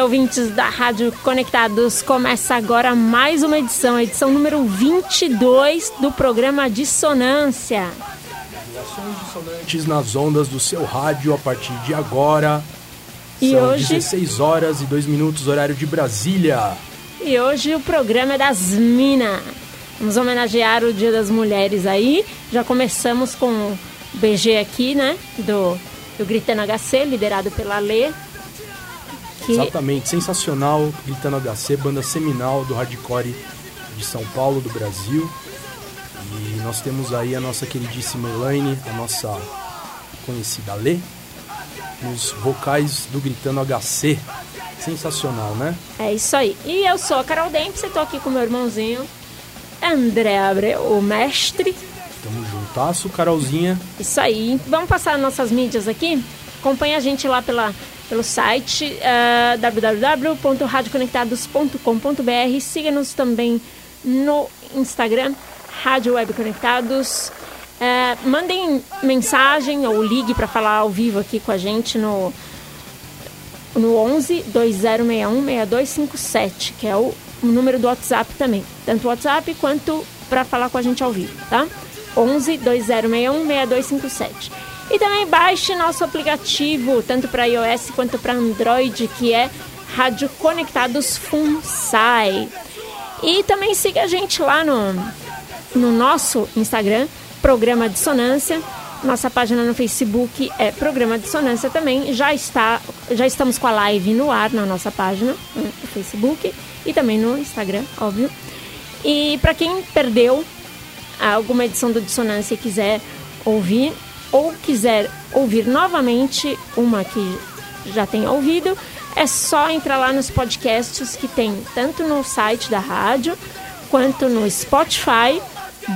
Salve, ouvintes da Rádio Conectados! Começa agora mais uma edição, edição número 22 do programa Dissonância. Ações dissonantes nas ondas do seu rádio a partir de agora. E São hoje- 16 horas e 2 minutos, horário de Brasília. E hoje o programa é das Minas. Vamos homenagear o Dia das Mulheres aí. Já começamos com o BG aqui, né? Do, do Gritando HC, liderado pela Lê. Que Exatamente, sensacional. Gritando HC, banda seminal do hardcore de São Paulo, do Brasil. E nós temos aí a nossa queridíssima Elaine, a nossa conhecida Lê, nos vocais do Gritando HC. Sensacional, né? É isso aí. E eu sou a Carol Dempsey, estou aqui com meu irmãozinho André Abreu, o mestre. Tamo juntasso, Carolzinha. Isso aí. Vamos passar nossas mídias aqui? Acompanhe a gente lá pela, pelo site uh, www.radioconectados.com.br. Siga-nos também no Instagram, Rádio Web Conectados. Eh, mandem mensagem ou ligue para falar ao vivo aqui com a gente no, no 11 2061 6257, que é o número do WhatsApp também. Tanto o WhatsApp quanto para falar com a gente ao vivo, tá? 11 2061 6257. E também baixe nosso aplicativo, tanto para iOS quanto para Android, que é Rádio Conectados FUNSAI. E também siga a gente lá no, no nosso Instagram, Programa Dissonância. Nossa página no Facebook é Programa Dissonância também. Já está, já estamos com a live no ar na nossa página no Facebook e também no Instagram, óbvio. E para quem perdeu alguma edição do Dissonância e quiser ouvir ou quiser ouvir novamente uma que já tenha ouvido, é só entrar lá nos podcasts que tem tanto no site da rádio quanto no Spotify,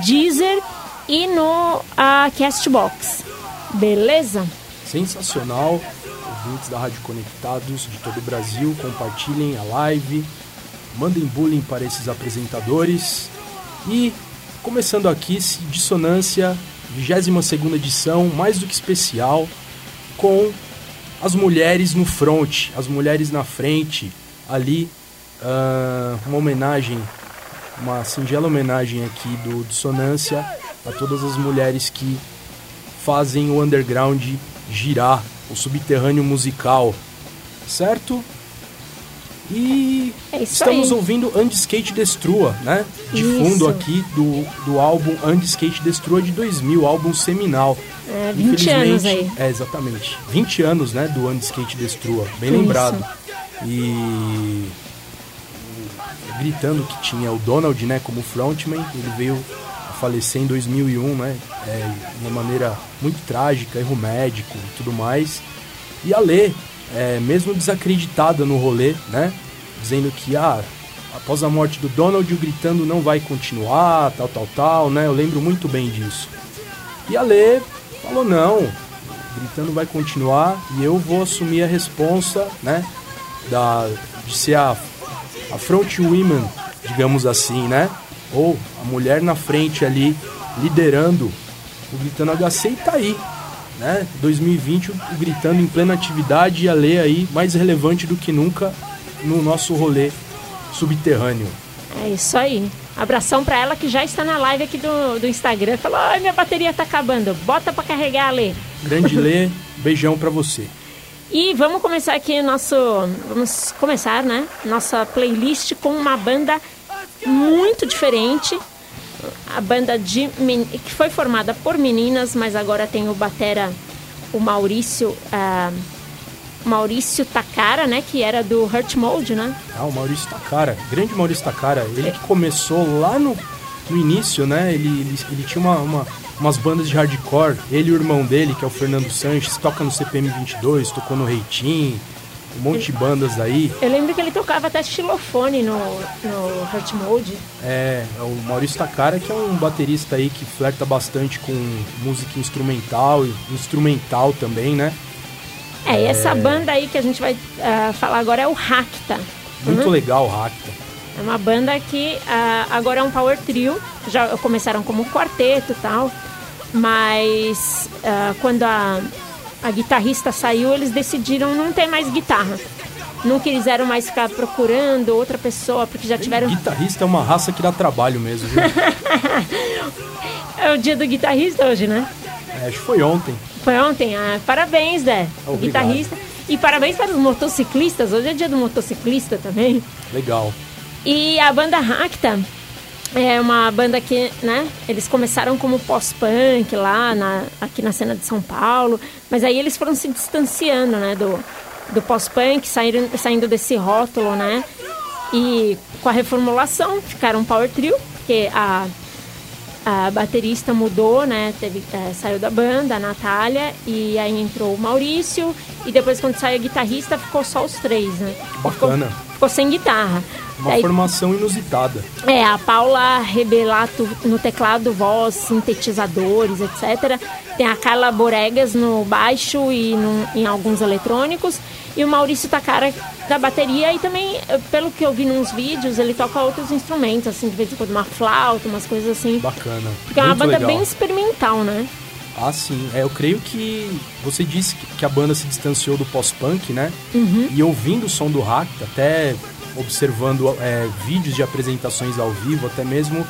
Deezer e no ah, Castbox. Beleza? Sensacional. Ouvintes da Rádio Conectados de todo o Brasil, compartilhem a live, mandem bullying para esses apresentadores. E começando aqui, Dissonância, 22 edição, mais do que especial, com as mulheres no front, as mulheres na frente, ali, ah, uma homenagem, uma singela homenagem aqui do Dissonância a todas as mulheres que fazem o underground girar, o subterrâneo musical, certo? E É estamos aí. ouvindo Skate Destrua, né? De Isso. fundo aqui do, do álbum Skate Destrua de 2000, álbum seminal. É, 20 anos aí. É, exatamente. 20 anos, né, do Skate Destrua, bem Isso. lembrado. E gritando que tinha o Donald, né, como frontman, ele veio a falecer em 2001, né, é, de uma maneira muito trágica, erro médico e tudo mais. E a Lê, é, mesmo desacreditada no rolê, né, dizendo que, ah, após a morte do Donald, o gritando não vai continuar, tal, tal, tal, né, eu lembro muito bem disso. E a Lê falou, não, o gritando vai continuar e eu vou assumir a responsa, né, da, de ser a a front women, digamos assim, né? Ou a mulher na frente ali, liderando o Gritando HC e tá aí, né? 2020, o Gritando em plena atividade e a lei aí mais relevante do que nunca no nosso rolê subterrâneo. É isso aí. Abração pra ela que já está na live aqui do, do Instagram. Falou: ai, minha bateria tá acabando. Bota pra carregar, Lê. Grande Lê, beijão pra você. E vamos começar aqui nosso. Vamos começar, né? Nossa playlist com uma banda muito diferente. A banda de que foi formada por meninas, mas agora tem o batera, o Maurício, ah, Maurício Takara, né? Que era do Hurt Mode, né? Ah, o Maurício Takara, grande Maurício Takara. Ele que começou lá no, no início, né? Ele, ele, ele tinha uma, uma, umas bandas de hardcore. Ele e o irmão dele, que é o Fernando Sanches, toca no CPM 22, tocou no Reitinho um monte de bandas aí. Eu lembro que ele tocava até xilofone no, no Hurt Mode. É, é o Maurício Takara, que é um baterista aí que flerta bastante com música instrumental, instrumental também, né? É, e essa é... banda aí que a gente vai uh, falar agora é o Racta. Muito uhum. legal o Racta. É uma banda que uh, agora é um power trio, já começaram como quarteto e tal, mas uh, quando a a guitarrista saiu, eles decidiram não ter mais guitarra. Não quiseram mais ficar procurando outra pessoa, porque já tiveram. Guitarrista é uma raça que dá trabalho mesmo, viu? é o dia do guitarrista hoje, né? É, acho que foi ontem. Foi ontem? Ah, parabéns, Zé. O guitarrista. E parabéns para os motociclistas. Hoje é dia do motociclista também. Legal. E a banda Racta é uma banda que, né, eles começaram como pós-punk lá, na, aqui na cena de São Paulo, mas aí eles foram se distanciando, né, do, do pós-punk, saindo, saindo desse rótulo, né, e com a reformulação ficaram um power trio, porque a, a baterista mudou, né, teve, é, saiu da banda, a Natália, e aí entrou o Maurício, e depois quando saiu a guitarrista ficou só os três, né. Bacana. Ficou, ficou sem guitarra. Uma Aí, formação inusitada. É, a Paula Rebelato no teclado, voz, sintetizadores, etc. Tem a Carla Boregas no baixo e no, em alguns eletrônicos. E o Maurício Takara da bateria. E também, pelo que eu vi nos vídeos, ele toca outros instrumentos, assim, de vez em quando uma flauta, umas coisas assim. Bacana. Porque Muito é uma banda legal. bem experimental, né? Ah, sim. É, eu creio que você disse que a banda se distanciou do pós-punk, né? Uhum. E ouvindo o som do Hack, até observando é, vídeos de apresentações ao vivo, até mesmo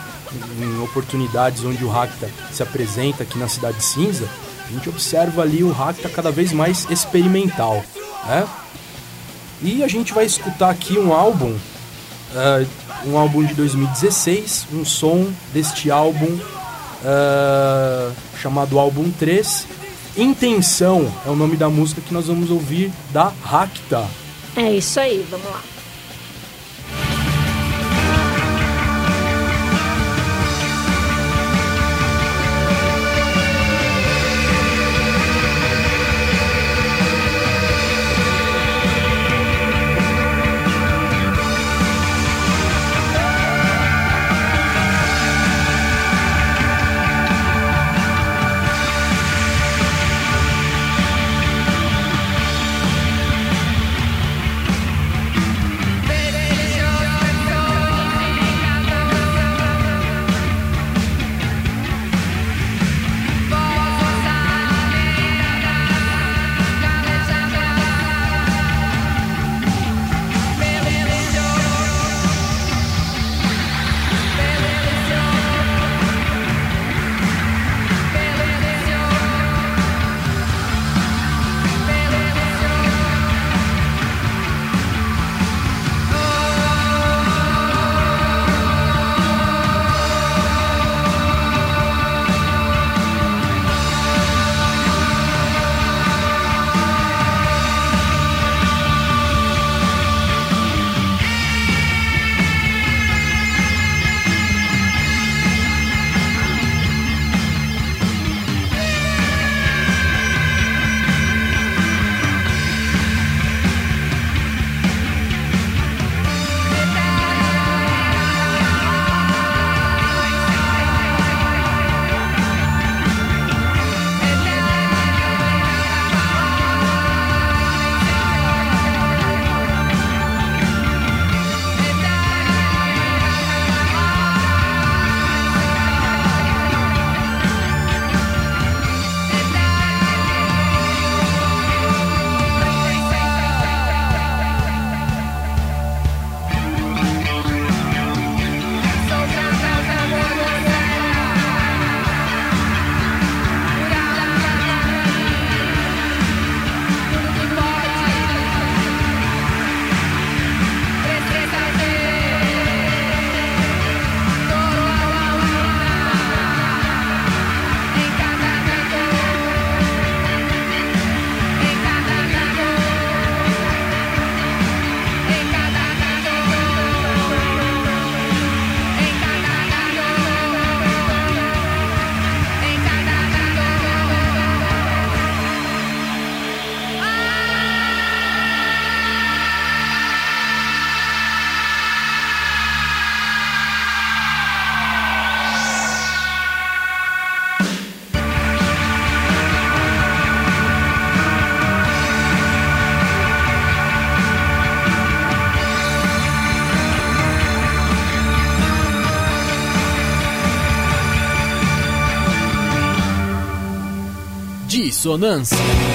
em oportunidades onde o Racta se apresenta aqui na Cidade Cinza, a gente observa ali o Racta cada vez mais experimental, né? E a gente vai escutar aqui um álbum, uh, um álbum de 2016, um som deste álbum uh, chamado Álbum 3. Intenção é o nome da música que nós vamos ouvir da Racta. É isso aí, vamos lá. Dissonância.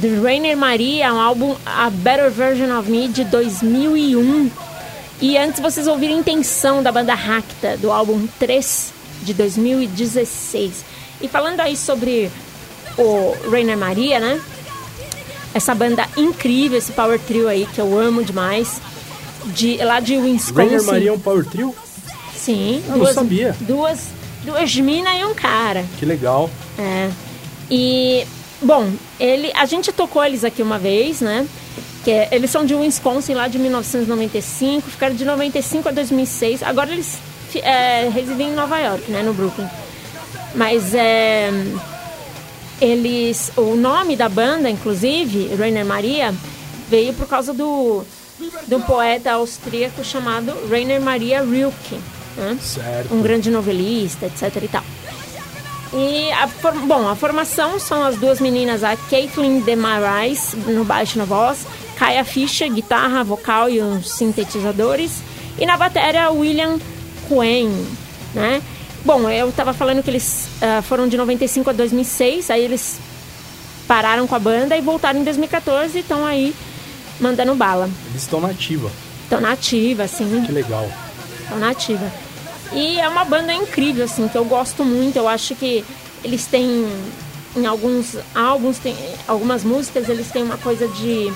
The Rainer Maria, um álbum A Better Version of Me de 2001. E antes vocês ouviram Intenção da banda Racta, do álbum 3 de 2016. E falando aí sobre o Rainer Maria, né? Essa banda incrível, esse power trio aí que eu amo demais. De, lá de Wisconsin. Rainer Maria é um power trio? Sim. Eu duas, não sabia. Duas, duas minas e um cara. Que legal. É. E Bom, ele, a gente tocou eles aqui uma vez, né? Que é, eles são de Wisconsin lá de 1995, ficaram de 95 a 2006. Agora eles é, residem em Nova York, né? No Brooklyn. Mas é, eles, o nome da banda, inclusive, Rainer Maria, veio por causa do, do poeta austríaco chamado Rainer Maria Rilke. né? Um grande novelista, etc e tal. E, a, bom, a formação são as duas meninas, a Caitlin Demarais, no baixo e na voz, Kaya Fischer, guitarra, vocal e os sintetizadores, e na bateria, William Coen, né? Bom, eu tava falando que eles ah, foram de 95 a 2006, aí eles pararam com a banda e voltaram em 2014 e estão aí mandando bala. Eles estão na ativa. Estão na ativa, assim, Que legal. Então, nativa. E é uma banda incrível, assim, que eu gosto muito. Eu acho que eles têm, em alguns álbuns, tem, algumas músicas, eles têm uma coisa de.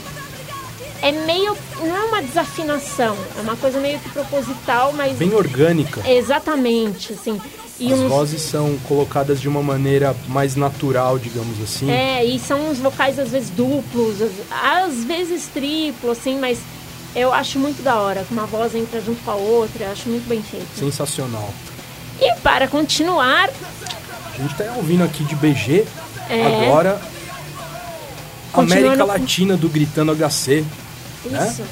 É meio. Não é uma desafinação, é uma coisa meio que proposital, mas. Bem orgânica. Exatamente, assim. E As uns, vozes são colocadas de uma maneira mais natural, digamos assim. É, e são uns vocais às vezes duplos, às, às vezes triplo, assim, mas eu acho muito da hora. Uma voz entra junto com a outra, eu acho muito bem feito. Sensacional. E para continuar, A gente tá ouvindo aqui de BG, É. agora América Latina do Gritando HC. Né? Isso.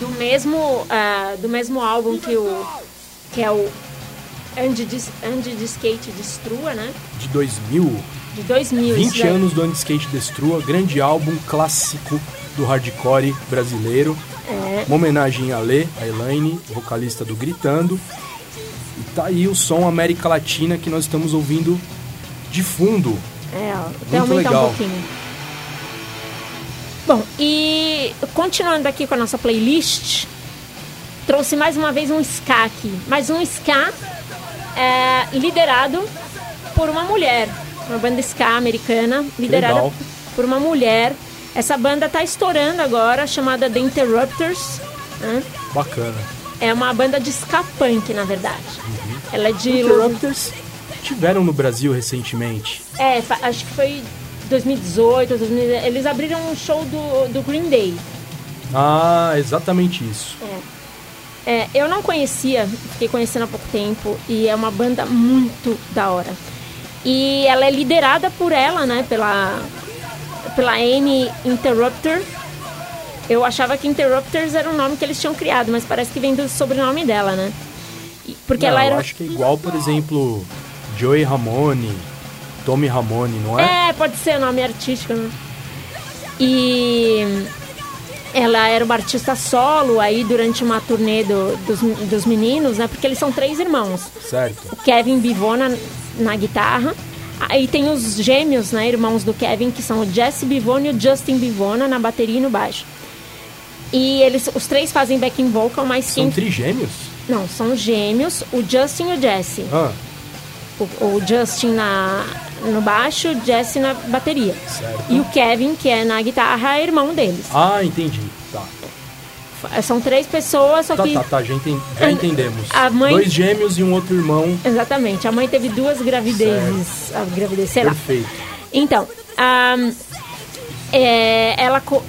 Do mesmo, ah, do mesmo álbum que o que é o Andy de, Andy de Skate Destrua, né? De 2000, De 2000. 20 isso daí. anos do Skate Destrua, grande álbum clássico do hardcore brasileiro. Uma homenagem a Lê, a Elaine, vocalista do Gritando. E tá aí o som América Latina que nós estamos ouvindo de fundo. É, até Muito legal. um pouquinho. Bom, e continuando aqui com a nossa playlist, trouxe mais uma vez um ska aqui. Mas um ska é, liderado por uma mulher. Uma banda ska americana, liderada por uma mulher. Essa banda tá estourando agora, chamada The Interrupters. né? Bacana. É uma banda de ska punk, na verdade. Uhum. Ela é de... Interrupters tiveram no Brasil recentemente. É, acho que foi 2018, 2000, eles abriram um show do, do Green Day. Ah, exatamente isso. É, eu não conhecia, fiquei conhecendo há pouco tempo, e é uma banda muito da hora. E ela é liderada por ela, né, pela, pela Amy Interrupter. Eu achava que Interrupters era um nome que eles tinham criado, mas parece que vem do sobrenome dela, né? Porque Não, ela eu era. acho que é igual, por exemplo, Joey Ramone, Tommy Ramone, não é? É, pode ser o nome artístico, né? E ela era uma artista solo aí durante uma turnê do- dos, dos meninos, né? Porque eles são três irmãos. Certo. O Kevin Bivona na guitarra. Aí tem os gêmeos, né? Irmãos do Kevin, que são o Jesse Bivona e o Justin Bivona na bateria e no baixo. E eles, os três fazem backing vocal, mas São quem... trigêmeos? Não, são gêmeos, o Justin e o Jesse. Ah, O, o Justin na, no baixo, o Jesse na bateria. certo. E o Kevin, que é na guitarra, é irmão deles. Ah, entendi. São três pessoas, só Tá, que. tá, tá, já, enten- já entendemos. A mãe- Dois gêmeos e um outro irmão. Exatamente. A mãe teve duas gravidezes. A gravidez, sei lá. Perfeito. Então, ahn, é, ela co-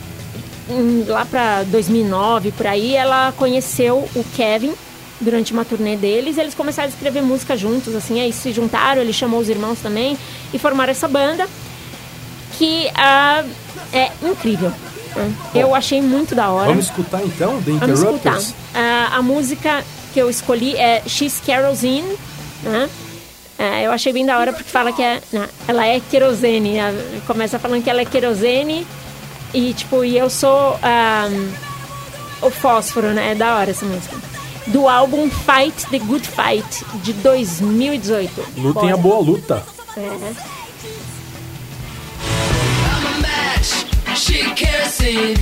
lá pra 2009 por aí, ela conheceu o Kevin durante uma turnê deles. Eles começaram a escrever música juntos, assim, aí se juntaram. Ele chamou os irmãos também e formaram essa banda que ah, é incrível. Né? Eu achei muito da hora. Vamos escutar então The Vamos escutar. Interrupters? Ah, a música que eu escolhi é She's Kerosene, né? É, eu achei bem da hora porque fala que é, né, ela é querosene. A- Começa falando que ela é querosene e tipo, e eu sou ah, o fósforo, né? É da hora essa música. Do álbum Fight the Good Fight de 2018. Lutem Bora. a boa luta. É. she kerosene.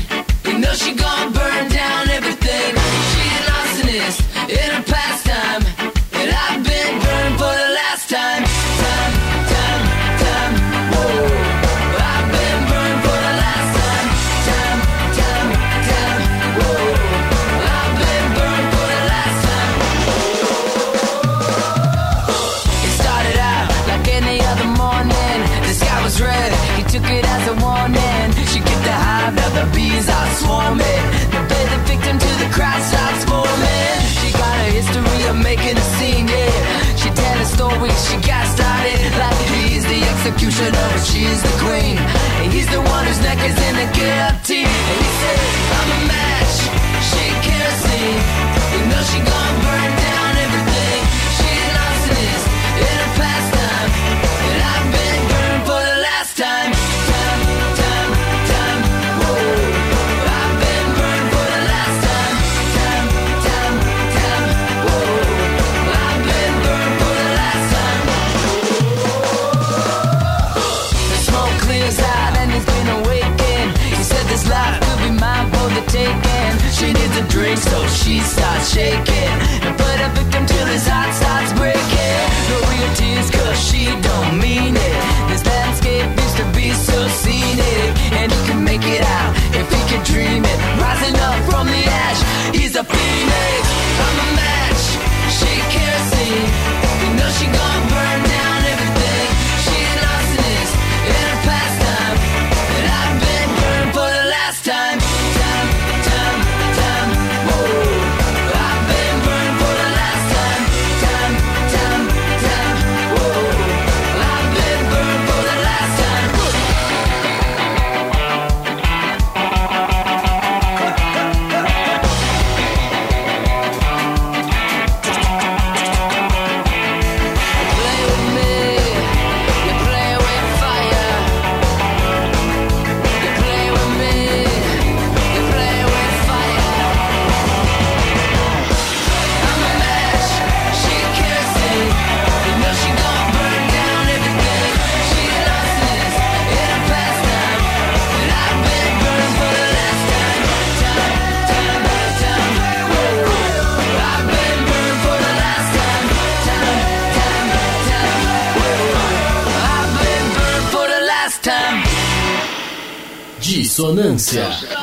You know she gon' burn down everything. She an arsonist in her pastime. And I've been Yeah.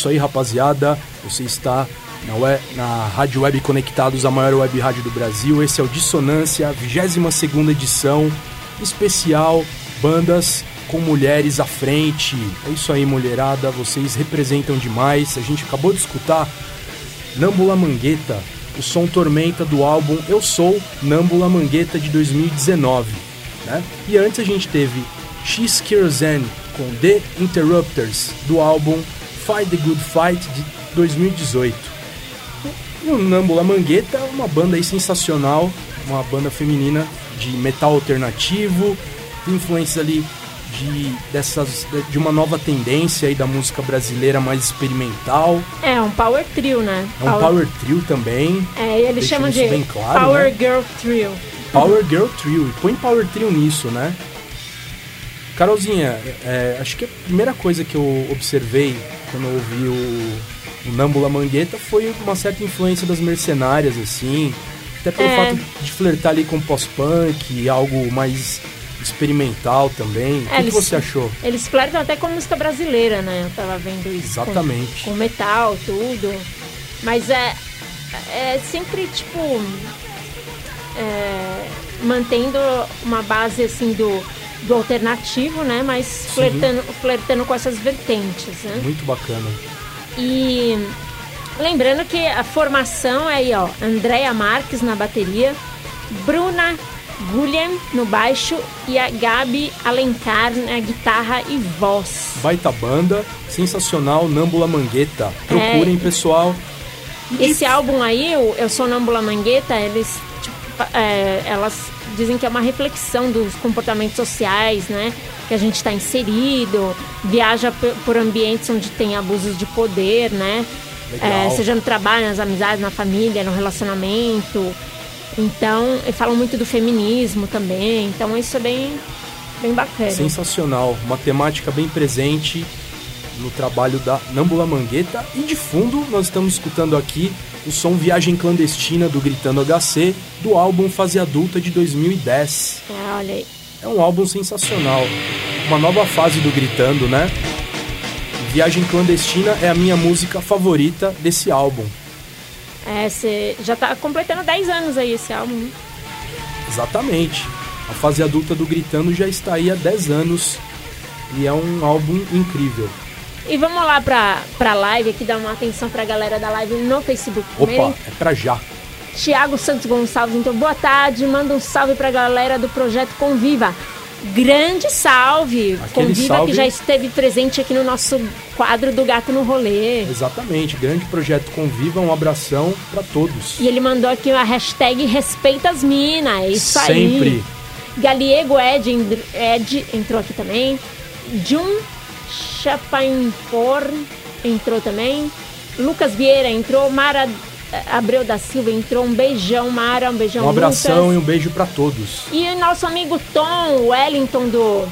isso aí, rapaziada. Você está na, web, é? na Rádio Web Conectados, a maior web rádio do Brasil. Esse é o Dissonância, 22 edição, especial bandas com mulheres à frente. É isso aí, mulherada, vocês representam demais. A gente acabou de escutar Nambula Mangueta, o som tormenta do álbum Eu Sou Nambula Mangueta de 2019. Né? E antes a gente teve She's Kirzan com The Interrupters do álbum Fight the Good Fight de 2018. E o Nambula Mangueta é uma banda aí sensacional, uma banda feminina de metal alternativo, tem influências ali de, dessas, de uma nova tendência aí da música brasileira mais experimental. É um power trio, né? É um power trio também. É, e eles chamam de claro, Power né? Girl Trio. Power Girl Trio. E põe Power Trio nisso, né? Carolzinha, é, acho que a primeira coisa que eu observei quando eu ouvi o, o Nambula Mangueta foi uma certa influência das mercenárias, assim. Até pelo É. fato de flertar ali com pós-punk, algo mais experimental também. O que, que eles- você achou? Eles flertam até com música brasileira, né? Eu tava vendo isso. com- Exatamente. Com, metal, tudo. Mas é, é sempre, tipo... é, mantendo uma base, assim, do, do alternativo, né? Mas flertando, flertando com essas vertentes, né? Muito bacana. E lembrando que a formação é aí, ó, Andréia Marques na bateria, Bruna Guilhem no baixo e a Gabi Alencar na guitarra e voz. Baita banda, sensacional, Nambula Mangueta. Procurem, pessoal. Esse álbum aí, o Eu Sou Nambula Mangueta, eles, é, elas dizem que é uma reflexão dos comportamentos sociais, né? Que a gente está inserido, viaja por ambientes onde tem abusos de poder, né? É, seja no trabalho, nas amizades, na família, no relacionamento. Então, e falam muito do feminismo também. Então, isso é bem, bem bacana. Sensacional, uma temática bem presente no trabalho da Nambula Mangueta. E de fundo, nós estamos escutando aqui o som Viagem Clandestina do Gritando HC, do álbum Fase Adulta de 2010. É, olha aí. É um álbum sensacional. Uma nova fase do Gritando, né? Viagem Clandestina é a minha música favorita desse álbum. É, você já tá completando 10 anos aí esse álbum. Exatamente. A fase adulta do Gritando já está aí há 10 anos e é um álbum incrível. E vamos lá pra, pra live aqui, dar uma atenção pra galera da live no Facebook primeiro. Opa, é pra já. Tiago Santos Gonçalves, então boa tarde, manda um salve pra galera do Projeto Conviva. Grande salve! Aquele Conviva salve- que já esteve presente aqui no nosso quadro do Gato no Rolê. Exatamente, grande projeto Conviva, um abração pra todos. E ele mandou aqui a hashtag Respeita as Minas. É isso aí. Sempre. Galiego Ed, Ed entrou aqui também. Jun Chapainpor entrou também. Lucas Vieira entrou. Mara eh, Abreu da Silva entrou. Um beijão, Mara. Um beijão, Um abração Lucas. e um beijo pra todos. E o nosso amigo Tom Wellington do,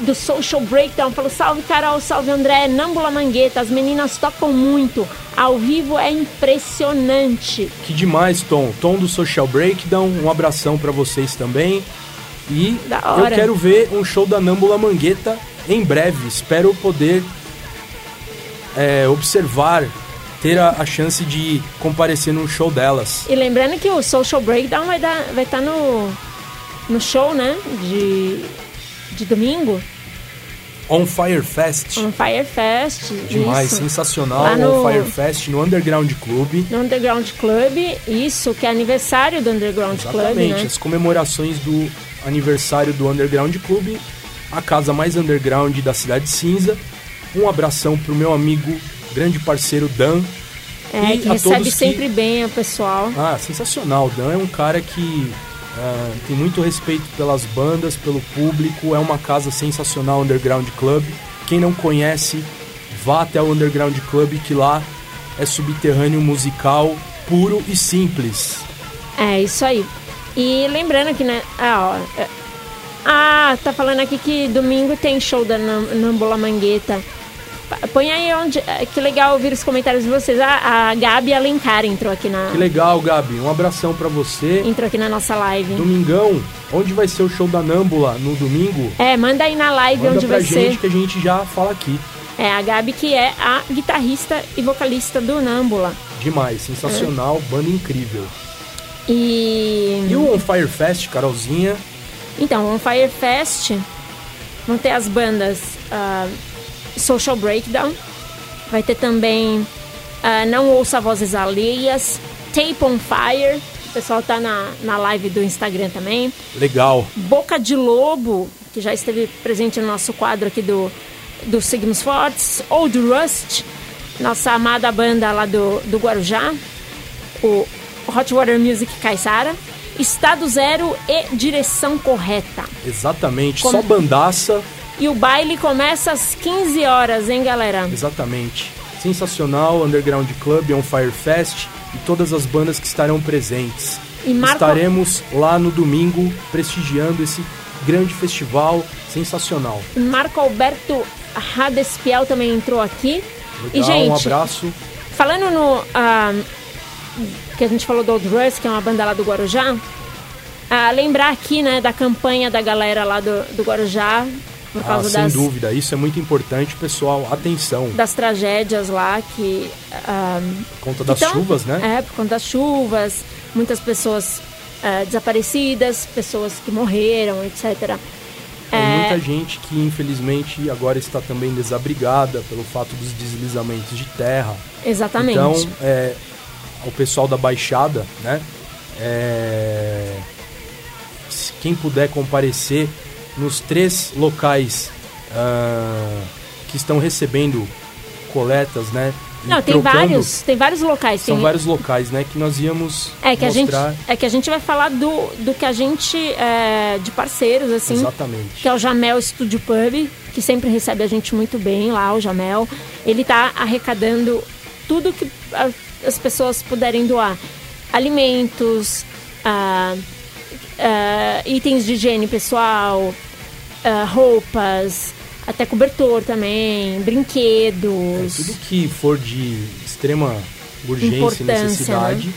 do Social Breakdown falou: Salve Carol, salve André, Nambula Mangueta, as meninas tocam muito. Ao vivo é impressionante. Que demais, Tom. Tom do Social Breakdown, um abração pra vocês também. E eu quero ver um show da Nambula Mangueta em breve. Espero poder é, observar, ter a, a chance de comparecer num show delas. E lembrando que o Social Breakdown vai estar vai tá no, no show, né? De, de domingo, On Fire Fest. no Fire Fest. Demais, isso. sensacional. Lá no- On Fire Fest no Underground Club. No Underground Club, isso, que é aniversário do Underground Club, Exatamente, né? as comemorações do aniversário do Underground Club, a casa mais underground da Cidade Cinza. Um abração pro meu amigo, grande parceiro Dan. É, E que a recebe todos que- sempre bem o pessoal. Ah, sensacional. Dan é um cara que ah, tem muito respeito pelas bandas, pelo público. É uma casa sensacional, Underground Club. Quem não conhece, vá até o Underground Club, que lá é subterrâneo musical puro e simples. É, isso aí. E lembrando que, né? Ah, ó, é- ah, tá falando aqui que domingo tem show da Nam- Nambola Mangueta. Põe aí onde. é, Que legal ouvir os comentários de vocês. Ah, a Gabi Alencar entrou aqui na, Que legal, Gabi. Um abração pra você. entrou aqui na nossa live. Domingão, onde vai ser o show da Nambula no domingo? É, manda aí na live Manda onde pra vai gente ser. que a gente já fala aqui. É a Gabi que é a guitarrista e vocalista do Nambula. Demais, sensacional, banda incrível. E. E o On Fire Fest, Carolzinha? Então, o Fire Fest vão ter as bandas ah, Social Breakdown, vai ter também ah, Não Ouça Vozes Alheias, Tape on Fire. O pessoal tá na, na live do Instagram também. Legal. Boca de Lobo, que já esteve presente no nosso quadro aqui do, do Signos Fortes. Old Rust, nossa amada banda lá do, do Guarujá. O Hot Water Music Caissara. Estado Zero e Direção Correta. Exatamente. Como- Só bandaça. E o baile começa às 15 horas, hein, galera? Exatamente. Sensacional, Underground Club, On Fire Fest e todas as bandas que estarão presentes. E Marco- Estaremos lá no domingo prestigiando esse grande festival sensacional. Marco Alberto Radespiel também entrou aqui. Legal, e, gente, um abraço. falando no. ah, que a gente falou do Old Rush, que é uma banda lá do Guarujá. ah, lembrar aqui, né, da campanha da galera lá do, do Guarujá, por Ah, causa sem das, dúvida, isso é muito importante, pessoal. Atenção, das tragédias lá que. ah, por conta das então, chuvas, né? É, por conta das chuvas, muitas pessoas ah, desaparecidas, pessoas que morreram, etc. Tem É, muita gente que infelizmente agora está também desabrigada pelo fato dos deslizamentos de terra. exatamente. Então, é, o pessoal da Baixada, né? é, quem puder comparecer nos três locais ah, que estão recebendo coletas, né? Não, tem vários, tem vários locais. São tem, vários locais, né? Que nós íamos É que, a gente, mostrar. é que a gente vai falar do, do que a gente. é, de parceiros, assim. Exatamente. Que é o Jamel Studio Pub, que sempre recebe a gente muito bem lá, o Jamel. Ele tá arrecadando tudo que as pessoas puderem doar. Alimentos, ah, ah, itens de higiene pessoal, ah, roupas, até cobertor também, brinquedos. Tudo que for de extrema urgência e Importância, né?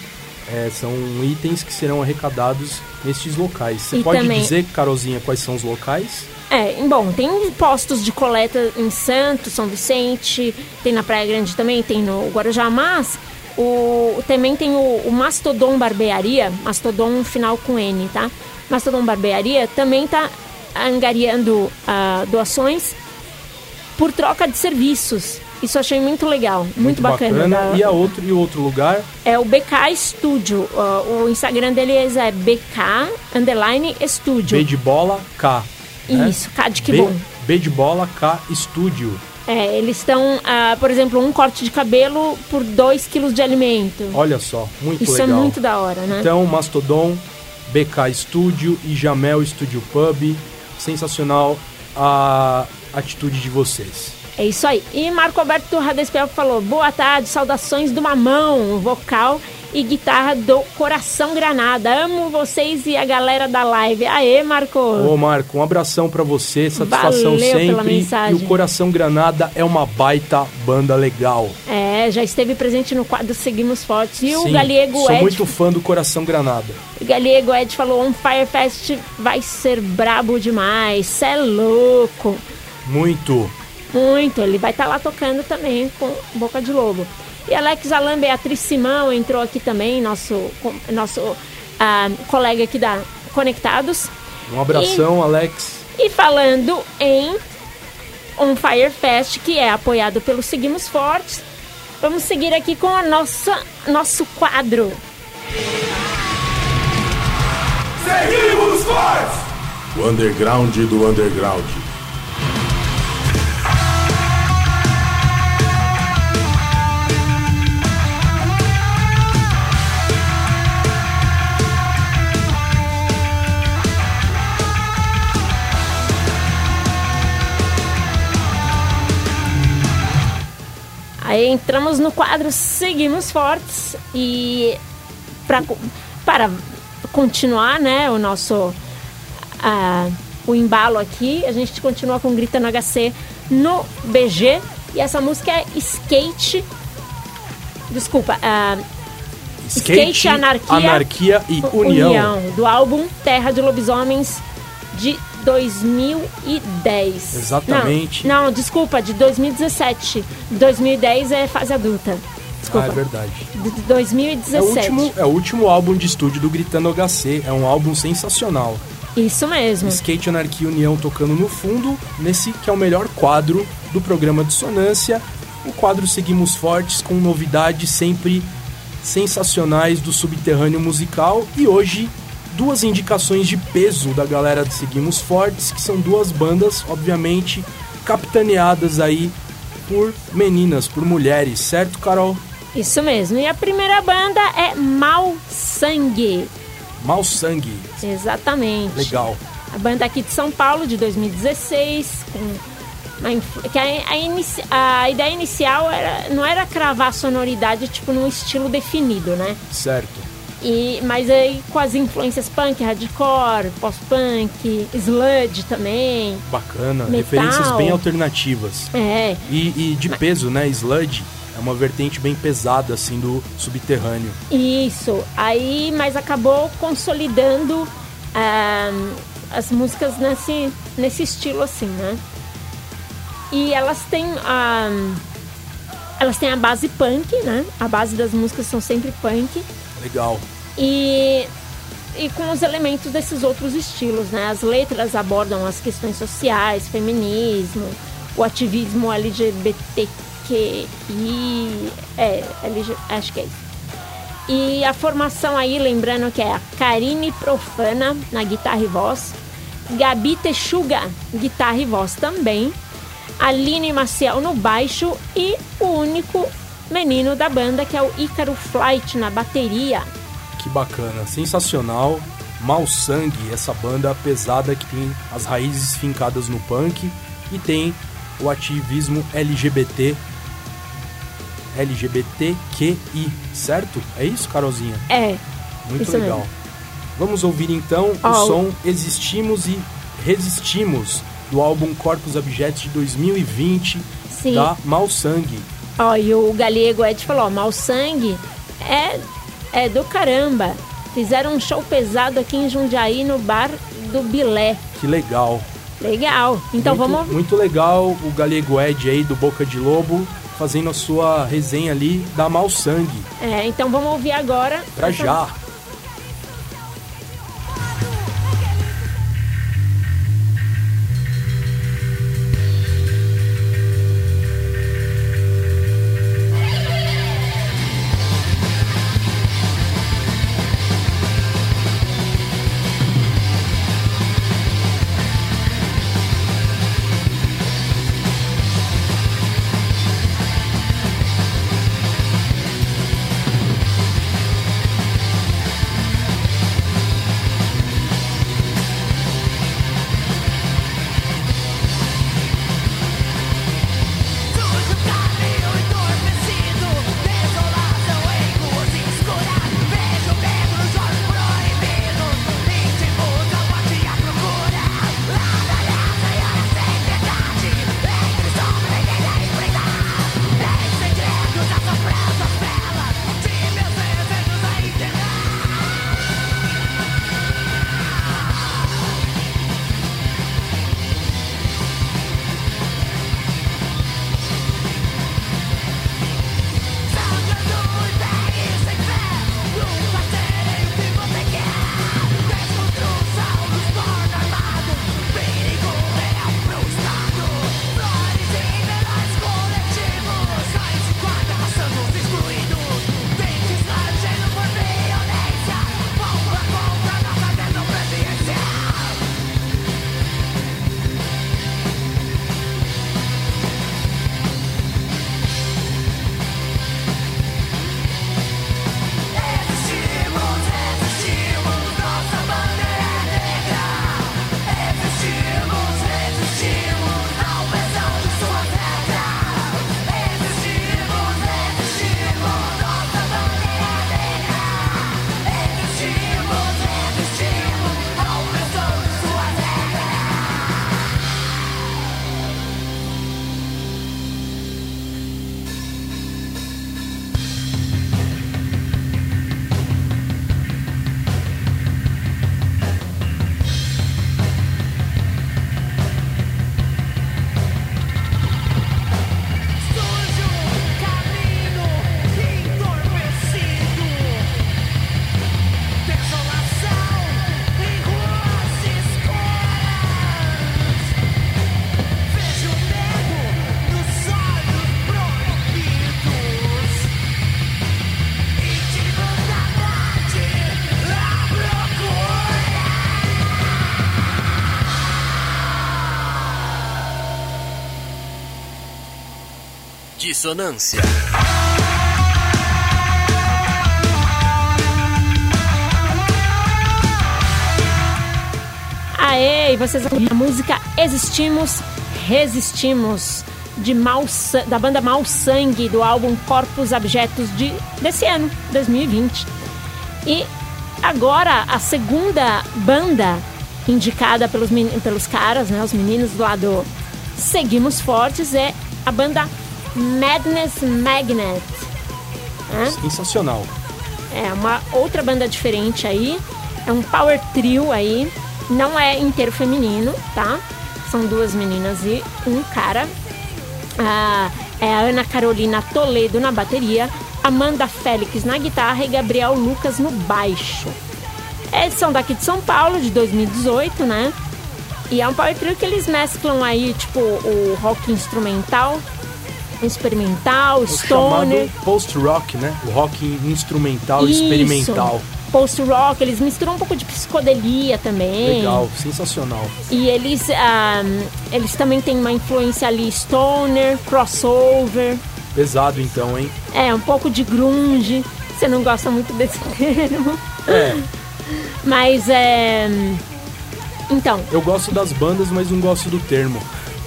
É, são itens que serão arrecadados nestes locais. Você E pode também- dizer, Carolzinha, quais são os locais? É, bom, tem postos de coleta em Santos, São Vicente, tem na Praia Grande também, tem no Guarujá, mas o, também tem o, o Mastodon Barbearia, Mastodon final com N, tá? Mastodon Barbearia também tá angariando ah, doações por troca de serviços. Isso eu achei muito legal, muito, bacana. da- E, a outro, e o outro lugar, É o BK Studio. ah, o Instagram deles é BK Underline Studio. B de bola, K. né? Isso, K de que B, bom. B de bola, K Estúdio. É, eles estão, ah, por exemplo, um corte de cabelo por 2 quilos de alimento. Olha só, muito Isso legal. é muito da hora, né? Então, Mastodon, BK Studio e Jamel Studio Pub. Sensacional a atitude de vocês. É isso aí. E Marco Alberto Radespel falou: boa tarde, saudações do Mamão, vocal e guitarra do Coração Granada. Amo vocês e a galera da live. Aê, Marco! Ô Marco, um abração pra você, satisfação Valeu pela sempre. mensagem. E o Coração Granada é uma baita banda legal. É, já esteve presente no quadro Seguimos Fortes. E o Sim, Galego Sou Ed. muito fã do Coração Granada. O Galego Ed falou: On Fire Fest vai ser brabo demais. Cê é louco. Muito. Muito, ele vai estar lá tocando também com Boca de Lobo. E Alex Alan Beatriz Simão entrou aqui também, nosso, nosso ah, colega aqui da Conectados. Um abração, Alex. E falando em On Fire Fest, que é apoiado pelo Seguimos Fortes, vamos seguir aqui com a nossa nosso quadro. Seguimos fortes! O underground do underground. Aí entramos no quadro Seguimos Fortes e pra, para continuar, né, o nosso ah, o embalo aqui, a gente continua com Grita no HC no BG e essa música é Skate Desculpa, ah, Skate, Anarquia, Anarquia e União. do álbum Terra de Lobisomens de 2010. Exatamente. Não, não, desculpa, de 2017. 2010 é fase adulta. Ah, Desculpa. é verdade. de de É o, 2017. último, é o último álbum de estúdio do Gritando HC. É um álbum sensacional. Isso mesmo. Skate Anarquia União tocando no fundo, nesse que é o melhor quadro do programa Dissonância. O quadro Seguimos Fortes, com novidades sempre sensacionais do subterrâneo musical e hoje duas indicações de peso da galera de Seguimos Fortes, que são duas bandas, obviamente, capitaneadas aí por meninas, por mulheres, certo, Carol? Isso mesmo. E a primeira banda é Mal Sangue. Mal Sangue. Exatamente. Legal. A banda aqui de São Paulo, de 2016, com que a, a a ideia inicial era, não era cravar a sonoridade tipo num estilo definido, né? Certo. E, mas aí com as influências punk, hardcore, post-punk, sludge também. Bacana. Metal. Referências bem alternativas. É, E, e de peso, né? Sludge é uma vertente bem pesada, assim, do subterrâneo. Isso. Aí, mas acabou consolidando as músicas nesse, nesse estilo assim, né? E elas têm a elas têm a base punk, né? A base das músicas são sempre punk Legal. e e com os elementos desses outros estilos, né? As letras abordam as questões sociais, feminismo, o ativismo LGBTQI, é, LG, acho que é isso. E a formação aí, lembrando que é a Karine Profana na guitarra e voz, Gabi Texuga, guitarra e voz também, Aline Maciel no baixo e o único menino da banda que é o Ícaro Flight na bateria. Que bacana. Sensacional. Mal Sangue, essa banda pesada que tem as raízes fincadas no punk e tem o ativismo LGBT. LGBTQI, certo? É isso, Carolzinha? É, Muito Isso legal. mesmo. Vamos ouvir então Ó, o som Existimos e Resistimos do álbum Corpus Objetos de 2020 Sim. da Mal Sangue. Ó, e o Galego Ed falou, ó, Mal Sangue é, é do caramba. Fizeram um show pesado aqui em Jundiaí no bar do Bilé. Que legal. Legal. Então muito, vamos. Muito legal o Galego Ed aí do Boca de Lobo fazendo a sua resenha ali da Mal Sangue. É, então vamos ouvir agora. Pra essa- já. Dissonância. Aê, vocês ouviram a música Existimos, Resistimos, de Mal, da banda Mal Sangue, do álbum Corpos Abjetos de, desse ano, 2020. E agora a segunda banda indicada pelos, pelos caras, né, os meninos do lado Seguimos Fortes, é a banda Madness Magnet. né? Sensacional. É uma outra banda diferente aí. É um power trio aí. Não é inteiro feminino, tá? São duas meninas e um cara. Ah, é a Ana Carolina Toledo na bateria, Amanda Félix na guitarra e Gabriel Lucas no baixo. Eles são daqui de São Paulo, de 2018, né? E é um power trio que eles mesclam aí, tipo, o rock instrumental, experimental, O stoner. post-rock, né? O rock instrumental Isso. experimental. Post-rock, eles misturam um pouco de psicodelia também. Legal, sensacional. E eles, ah, eles também têm uma influência ali stoner, crossover, Pesado então, hein? é, um pouco de grunge. Você não gosta muito desse termo. É, Mas é. Então, eu gosto das bandas, mas não gosto do termo.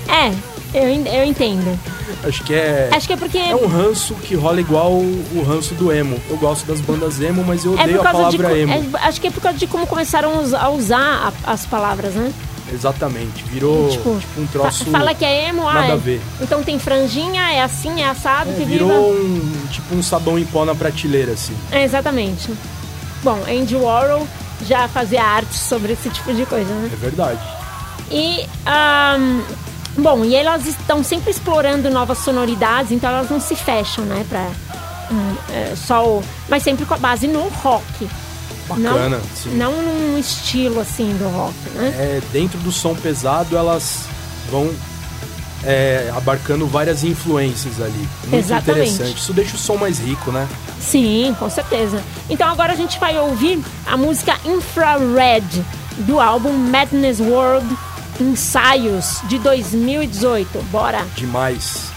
é, eu, eu entendo. Acho que é. Acho que é porque. É um ranço que rola igual o o ranço do emo. Eu gosto das bandas emo, mas eu é odeio por a de. palavra co- emo. é- acho que é por causa de como começaram a us- a usar a- as palavras, né? Exatamente. Virou Tipo, tipo, um troço. Fala que é emo, ah, nada é- a ver. Então tem franjinha, é assim, é assado, É, que virou viva. um tipo um sabão em pó na prateleira, assim. É, exatamente. Bom, Andy Warhol já fazia arte sobre esse tipo de coisa, né? É verdade. E, ahn, bom, e elas estão sempre explorando novas sonoridades, então elas não se fecham, né, pra hum, é, só o... Mas sempre com a base no rock. Bacana, não, sim. Não num estilo, assim, do rock, né? É, dentro do som pesado, elas vão é, abarcando várias influências ali. Muito Exatamente. interessante. Isso deixa o som mais rico, né? Sim, com certeza. Então agora a gente vai ouvir a música Infrared, do álbum Madness World Ensaios, de 2018. Bora! Demais.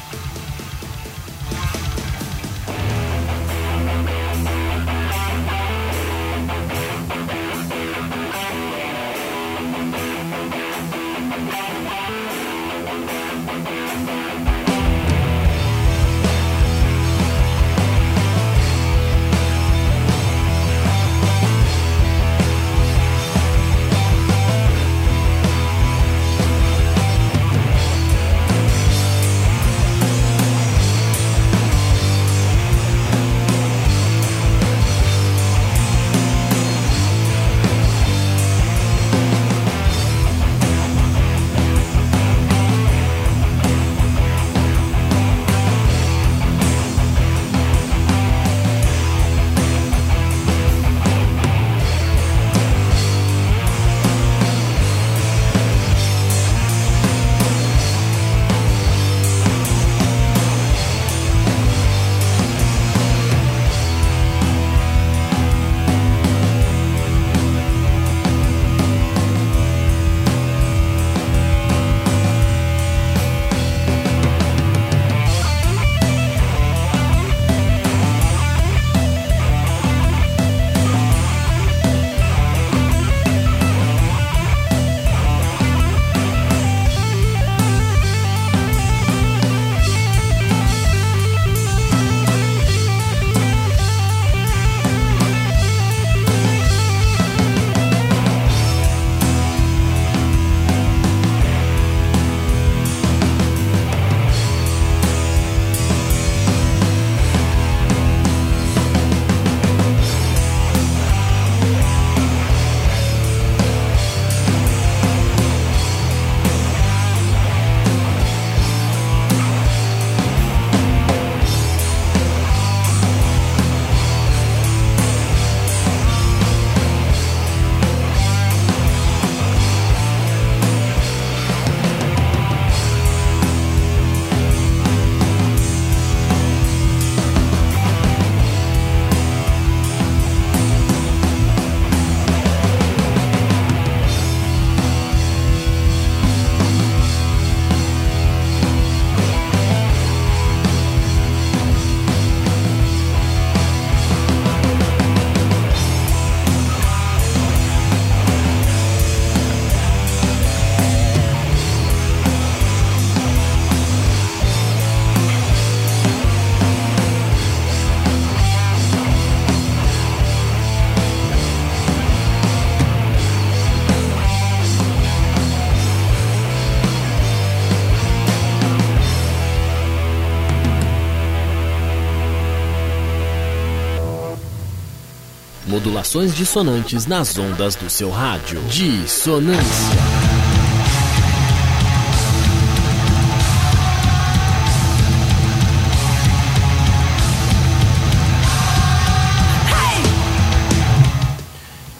Modulações dissonantes nas ondas do seu rádio. Dissonância.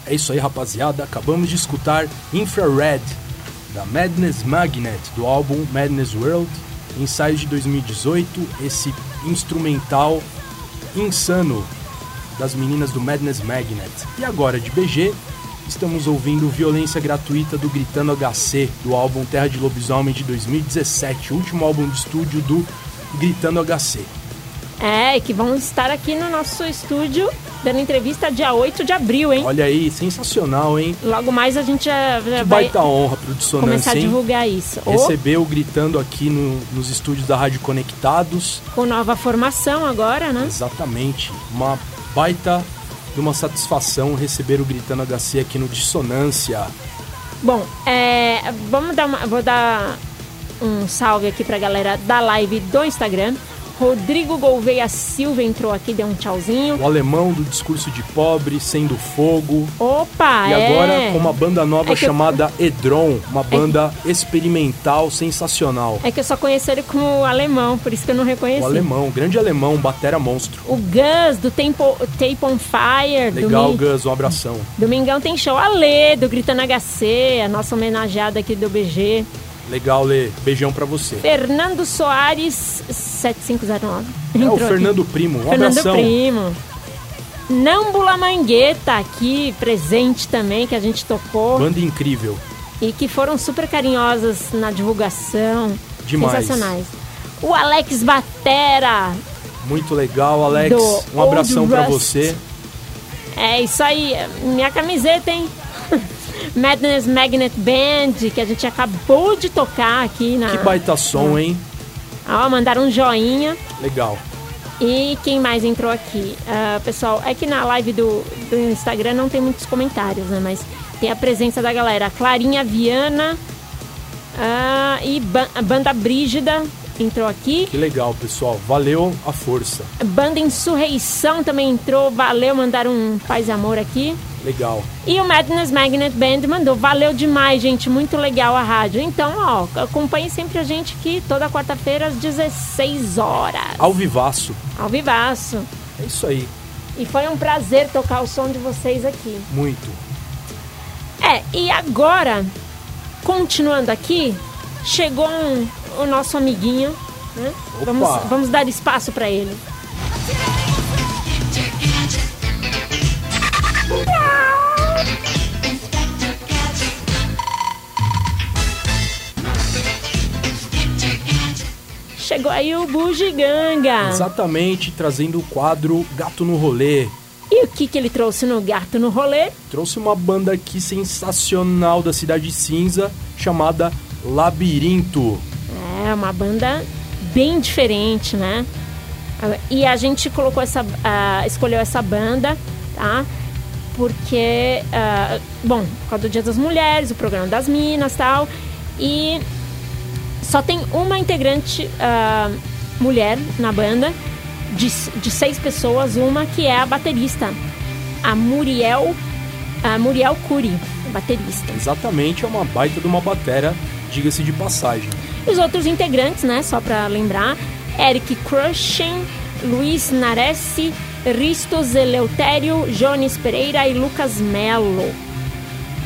É isso aí, rapaziada. Acabamos de escutar Infrared, da Madness Magnet, do álbum Madness World, ensaio de 2018. Esse instrumental insano das meninas do Madness Magnet. E agora, de BG, estamos ouvindo Violência Gratuita do Gritando HC, do álbum Terra de Lobisomem de 2017, o último álbum de estúdio do Gritando HC. É, que vão estar aqui no nosso estúdio dando entrevista dia 8 de abril, hein? Olha aí, sensacional, hein? Logo mais a gente já, já Que vai baita honra pro começar Dissonância, a hein? divulgar isso. Recebeu gritando aqui no- nos estúdios da Rádio Conectados. com nova formação agora, né? Exatamente. Uma baita de uma satisfação receber o Gritando HC aqui no Dissonância. Bom, é, vamos dar uma, vou dar um salve aqui pra galera da live do Instagram. Rodrigo Gouveia Silva entrou aqui, deu um tchauzinho. O alemão do discurso de pobre, sendo fogo. Opa, e é. agora com uma banda nova É que eu- chamada Edron, uma banda experimental sensacional. É que eu só conheço ele como alemão, por isso que eu não reconheci. O alemão, grande alemão, batera monstro. O Gus, do Tempo, Tape on Fire. Legal, domi- Gus, um abração. Domingão tem show. A Lê, do Gritando HC, a nossa homenageada aqui do BG. Legal, Lê. Beijão pra você. Fernando Soares, 7509. É o Entrou aqui. Fernando Primo, um Fernando abração. Primo. Nambula Mangueta aqui, presente também, que a gente tocou. Banda incrível. E que foram super carinhosas na divulgação. Demais. Sensacionais. O Alex Batera. Muito legal, Alex. Do Um abração Rust. você. É isso aí. Minha camiseta, hein? Madness Magnet Band, que a gente acabou de tocar aqui na. Que baita som, hein? Ó, mandaram um joinha. Legal. E quem mais entrou aqui? Ah, pessoal, é que na live do, do Instagram não tem muitos comentários, né? Mas tem a presença da galera. Clarinha Viana ah, e Ba- a Banda Brígida entrou aqui. Que legal, pessoal. Valeu a força. Banda Insurreição também entrou. Valeu, mandaram um paz e amor aqui. Legal. E o Madness Magnet Band mandou, valeu demais, gente, muito legal a rádio. Então, ó, acompanhe sempre a gente aqui toda quarta-feira às 16 horas, Ao vivaço. ao vivaço. É isso aí. E foi um prazer tocar o som de vocês aqui. Muito. É, e agora, continuando aqui, chegou um- o nosso amiguinho, né? Vamos, vamos dar espaço para ele. Chegou aí o Bugiganga. Exatamente, trazendo o quadro Gato no Rolê. E o que, que ele trouxe no gato no rolê? Trouxe uma banda aqui sensacional da Cidade Cinza, chamada Labirinto. É uma banda bem diferente, né? E a gente colocou essa, ah, escolheu essa banda, tá? Porque, ah, bom, por causa do Dia das Mulheres, o programa das Minas, tal. E só tem uma integrante ah, mulher na banda, de, de seis pessoas, uma que é a baterista, a Muriel, a Muriel Curi, baterista. Exatamente, é uma baita de uma batera, diga-se de passagem. Os outros integrantes, né, só pra lembrar, Eric Crushen, Luiz Naressi, Ristos Eleutério, Jones Pereira e Lucas Melo.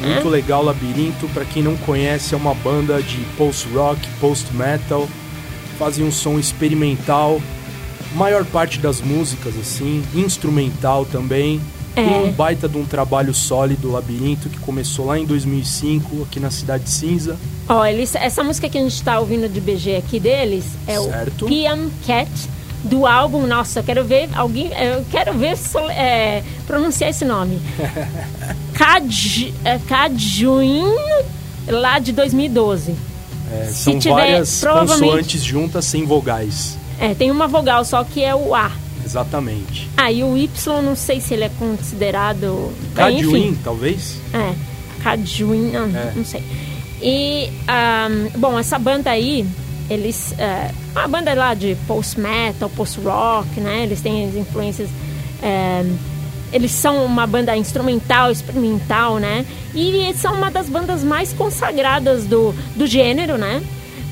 Muito legal Labirinto, pra quem não conhece, é uma banda de post-rock, post-metal. Fazem um som experimental. Maior parte das músicas, assim, instrumental também. É. Tem um baita de um trabalho sólido, Labirinto, que começou lá em 2005, aqui na Cidade Cinza. Ó, eles, essa música que a gente tá ouvindo de BG aqui deles é Certo. o PM Cat do álbum. Nossa, eu quero ver alguém, eu quero ver é, pronunciar esse nome. Kaj, é, lá de 2012. É, são tiver, várias consoantes juntas sem vogais. É, tem uma vogal só que é o A. Exatamente. Ah, e o Y, não sei se ele é considerado. Caduin, talvez? É, Cajuin, não, É. não sei. E, ahn, bom, essa banda aí, eles. É, uma banda lá de post-metal, post-rock, né? Eles têm as influências é, eles são uma banda instrumental, experimental, né? E são uma das bandas mais consagradas do, do gênero, né?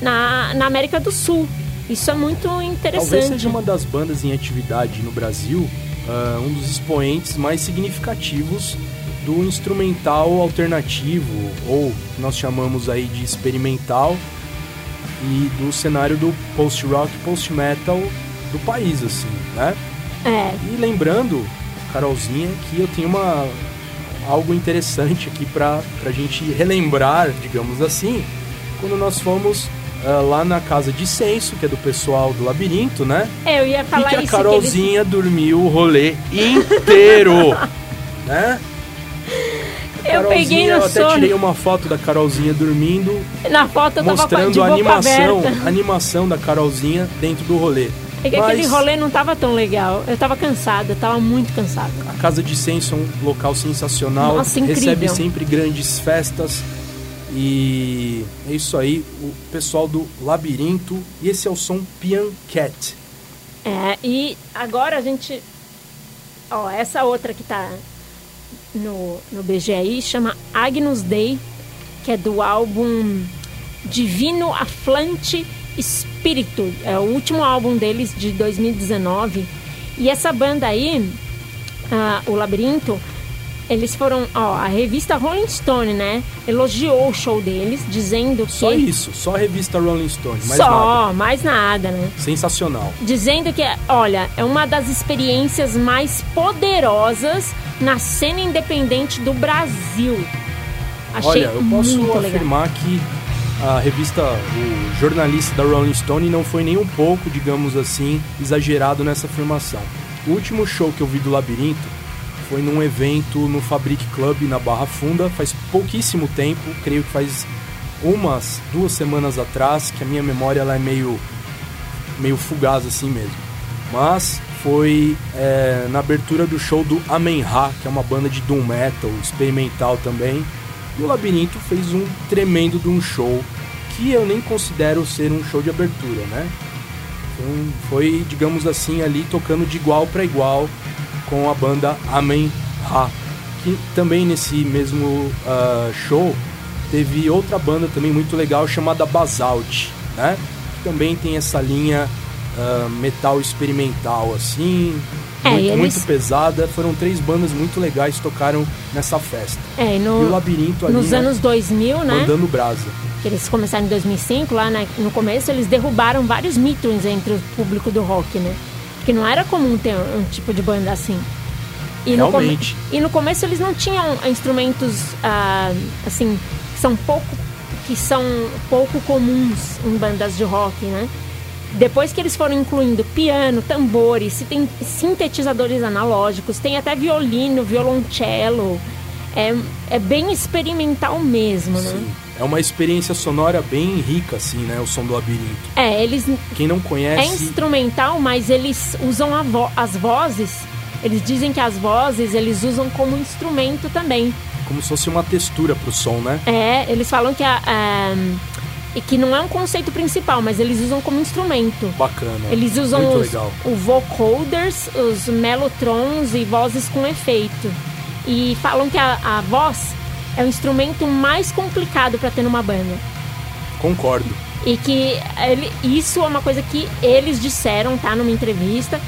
Na, na América do Sul. Isso é muito interessante. Talvez seja uma das bandas em atividade no Brasil, uh, um dos expoentes mais significativos do instrumental alternativo, ou nós chamamos aí de experimental, e do cenário do post-rock, post-metal do país, assim, né? É. E lembrando, Carolzinha, que eu tenho uma algo interessante aqui para a gente relembrar, digamos assim, quando nós fomos uh, lá na casa de censo, que é do pessoal do labirinto, né? É, eu ia falar e que a isso. Carolzinha eles... dormiu o rolê inteiro, né? Eu peguei no eu até sono. tirei uma foto da Carolzinha dormindo, Na foto eu tava com a- mostrando a animação, aberta. a animação da Carolzinha dentro do rolê. É que Mas aquele rolê não tava tão legal. Eu tava cansada, tava muito cansada. a Casa de Censo é um local sensacional, Nossa, incrível. recebe sempre grandes festas e é isso aí, o pessoal do Labirinto e esse é o som Pian Cat. É, e agora a gente. Ó, essa outra que tá no, no BGI chama Agnus Dei, que é do álbum Divino Aflante Espírito. É o último álbum deles de 2019. E essa banda aí, ah, o Labirinto, eles foram. Ó, a revista Rolling Stone, né? Elogiou o show deles, dizendo que. Só isso, só a revista Rolling Stone, mais Só, nada. mais nada, né? Sensacional. dizendo que, olha, é uma das experiências mais poderosas na cena independente do Brasil. Achei Olha, eu posso muito legal. afirmar que a revista, o jornalista da Rolling Stone não foi nem um pouco, digamos assim, exagerado nessa afirmação. O último show que eu vi do Labirinto foi num evento no Fabric Club na Barra Funda, faz pouquíssimo tempo, creio que faz umas duas semanas atrás, que a minha memória ela é meio, meio fugaz assim mesmo. Mas foi é, na abertura do show do Amen Ra, que é uma banda de doom metal, experimental também. E o Labirinto fez um tremendo de um show que eu nem considero ser um show de abertura, né? Um- foi digamos assim, ali tocando de igual para igual com a banda Amen Ra, que também nesse mesmo ah, show teve outra banda também muito legal chamada Basalt, né? Que também tem essa linha ah, metal experimental assim, É, muito, e eles- muito pesada. Foram três bandas muito legais que tocaram nessa festa. É, e E no- o Labirinto ali, nos né, anos 2000, né? mandando brasa. Que eles começaram em 2005, lá né, no começo, eles derrubaram vários mitos entre o público do rock, né? Que não era comum ter um, um tipo de banda assim. E no Realmente. e no começo eles não tinham instrumentos ah, assim que são pouco que são pouco comuns em bandas de rock, né? Depois que eles foram incluindo piano, tambores, tem sintetizadores analógicos, tem até violino, violoncelo. É, é bem experimental mesmo, né? Sim. É uma experiência sonora bem rica, assim, né? O som do labirinto. É, eles Quem não é conhece, instrumental, mas eles usam a vo- as vozes. Eles dizem que as vozes eles usam como instrumento também. como se fosse uma textura pro som, né? É, eles falam que a, a- e que não é um conceito principal, mas eles usam como instrumento. Bacana. Eles usam Muito os, legal. o vocoders, os mellotrons e vozes com efeito. E falam que a, a voz é o instrumento mais complicado para ter numa banda. Concordo. E que ele- isso é uma coisa que eles disseram, tá? Numa entrevista.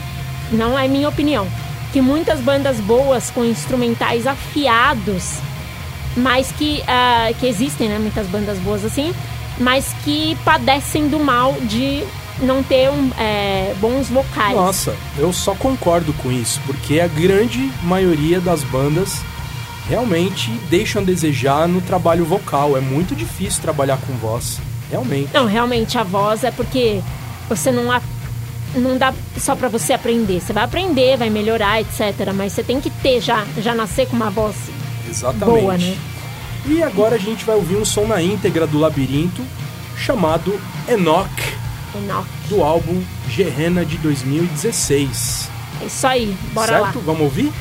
Não é minha opinião. Que muitas bandas boas com instrumentais afiados, mas que, ah, que existem, né? Muitas bandas boas assim, mas que padecem do mal de não ter um, é, bons vocais. Nossa, eu só concordo com isso, porque a grande maioria das bandas realmente deixam a desejar no trabalho vocal. É muito difícil trabalhar com voz. Realmente. Não, realmente a voz é porque você não a- não dá só pra você aprender. Você vai aprender, vai melhorar, etc. Mas você tem que ter já, já nascer com uma voz Exatamente. boa, né? E agora a gente vai ouvir um som na íntegra do Labirinto, chamado Enoch, Enoch. do álbum Gerena de 2016. É isso aí, bora certo? lá. Vamos ouvir?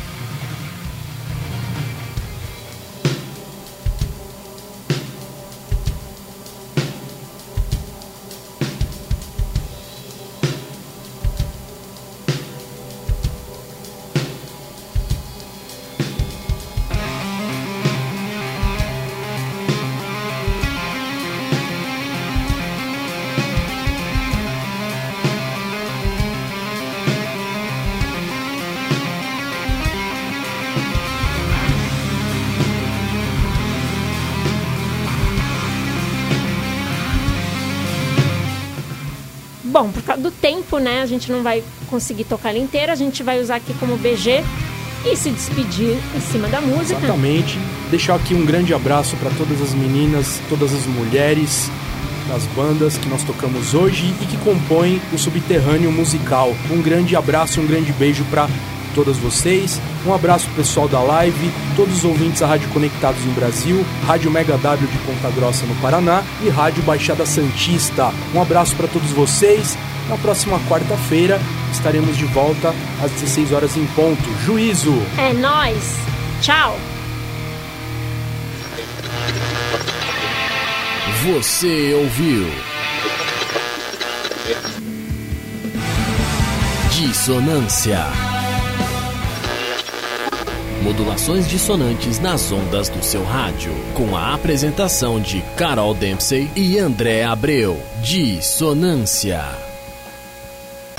Né? A gente não vai conseguir tocar ela inteira. A gente vai usar aqui como BG e se despedir em cima da música. Exatamente. Deixar aqui um grande abraço para todas as meninas, todas as mulheres das bandas que nós tocamos hoje e que compõem o Subterrâneo Musical. Um grande abraço, um grande beijo para todas vocês. Um abraço pessoal da live, todos os ouvintes da Rádio Conectados no Brasil, Rádio Mega W de Ponta Grossa no Paraná e Rádio Baixada Santista. Um abraço para todos vocês. Na próxima quarta-feira estaremos de volta às 16 horas em ponto. Juízo! É nós. Tchau. Você ouviu? Dissonância. Modulações dissonantes nas ondas do seu rádio. Com a apresentação de Carol Dempsey e André Abreu. Dissonância.